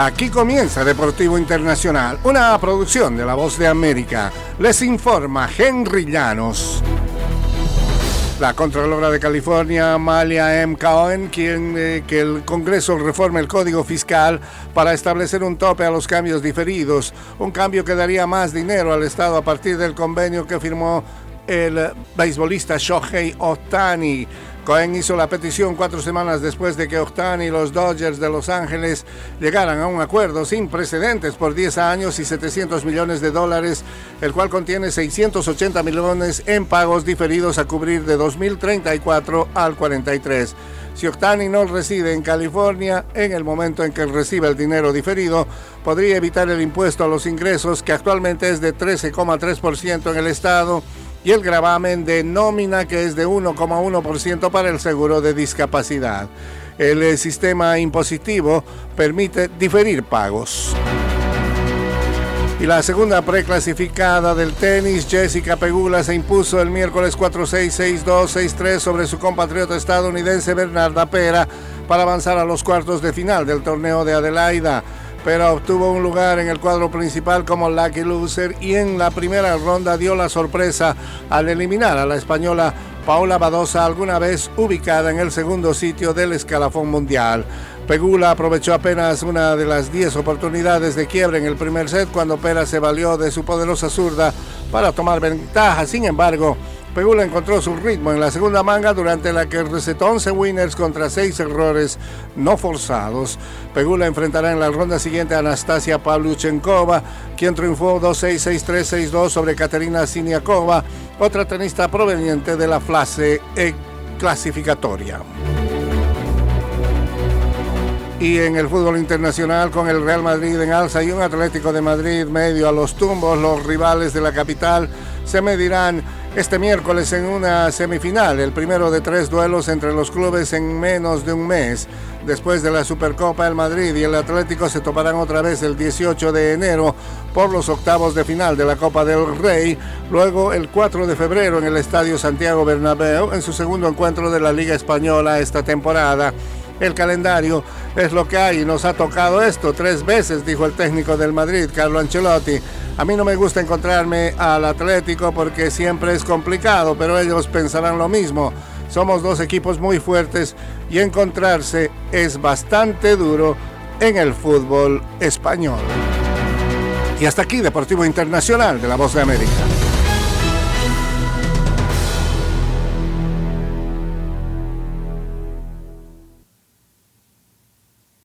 Aquí comienza Deportivo Internacional, una producción de La Voz de América. Les informa Henry Llanos. La Contralora de California, Amalia M. Cohen, quien eh, que el Congreso reforme el Código Fiscal para establecer un tope a los cambios diferidos, un cambio que daría más dinero al Estado a partir del convenio que firmó el beisbolista Shohei Ohtani Cohen hizo la petición cuatro semanas después de que Ohtani y los Dodgers de Los Ángeles llegaran a un acuerdo sin precedentes por 10 años y 700 millones de dólares, el cual contiene 680 millones en pagos diferidos a cubrir de 2034 al 43. Si Ohtani no reside en California, en el momento en que reciba el dinero diferido, podría evitar el impuesto a los ingresos, que actualmente es de 13,3% en el estado y el gravamen de nómina que es de 1,1% para el seguro de discapacidad. El eh, sistema impositivo permite diferir pagos. Y la segunda preclasificada del tenis, Jessica Pegula, se impuso el miércoles 4-6, 6-2, 6-3 sobre su compatriota estadounidense Bernarda Pera para avanzar a los cuartos de final del torneo de Adelaida pero obtuvo un lugar en el cuadro principal como lucky loser y en la primera ronda dio la sorpresa al eliminar a la española Paula Badosa, alguna vez ubicada en el segundo sitio del escalafón mundial. Pegula aprovechó apenas una de las 10 oportunidades de quiebre en el primer set cuando Pera se valió de su poderosa zurda para tomar ventaja. Sin embargo, Pegula encontró su ritmo en la segunda manga durante la que recetó 11 winners contra 6 errores no forzados. Pegula enfrentará en la ronda siguiente a Anastasia Pavluchenkova, quien triunfó 2-6, 6-3, 6-2 sobre Katerina Siniakova, otra tenista proveniente de la fase clasificatoria. Y en el fútbol internacional con el Real Madrid en alza y un Atlético de Madrid medio a los tumbos, los rivales de la capital se medirán este miércoles en una semifinal, el primero de tres duelos entre los clubes en menos de un mes. Después de la Supercopa, el Madrid y el Atlético se toparán otra vez el 18 de enero por los octavos de final de la Copa del Rey, luego el 4 de febrero en el Estadio Santiago Bernabéu en su segundo encuentro de la Liga Española esta temporada. El calendario es lo que hay y nos ha tocado esto tres veces, dijo el técnico del Madrid, Carlo Ancelotti. A mí no me gusta encontrarme al Atlético porque siempre es complicado, pero ellos pensarán lo mismo. Somos dos equipos muy fuertes y encontrarse es bastante duro en el fútbol español. Y hasta aquí Deportivo Internacional de la Voz de América.